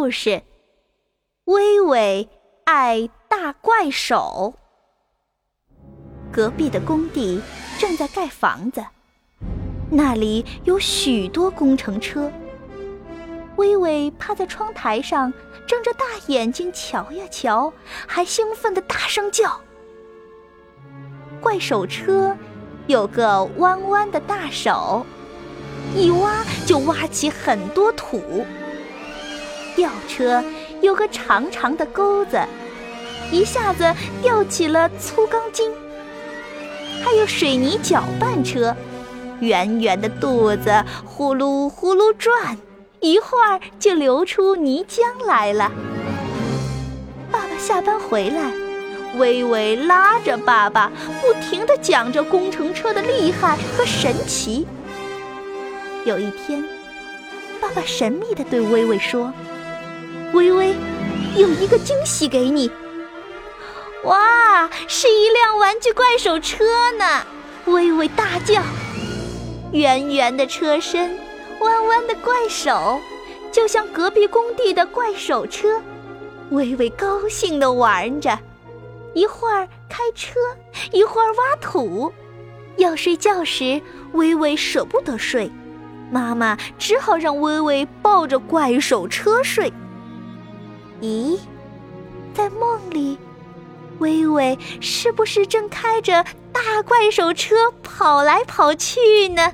故事：微微爱大怪手。隔壁的工地正在盖房子，那里有许多工程车。微微趴在窗台上，睁着大眼睛瞧呀瞧，还兴奋地大声叫。怪手车有个弯弯的大手，一挖就挖起很多土。吊车有个长长的钩子，一下子吊起了粗钢筋。还有水泥搅拌车，圆圆的肚子呼噜呼噜转，一会儿就流出泥浆来了。爸爸下班回来，微微拉着爸爸，不停地讲着工程车的厉害和神奇。有一天，爸爸神秘地对微微说。微微，有一个惊喜给你！哇，是一辆玩具怪手车呢！微微大叫。圆圆的车身，弯弯的怪手，就像隔壁工地的怪手车。微微高兴地玩着，一会儿开车，一会儿挖土。要睡觉时，微微舍不得睡，妈妈只好让微微抱着怪手车睡。咦，在梦里，微微是不是正开着大怪兽车跑来跑去呢？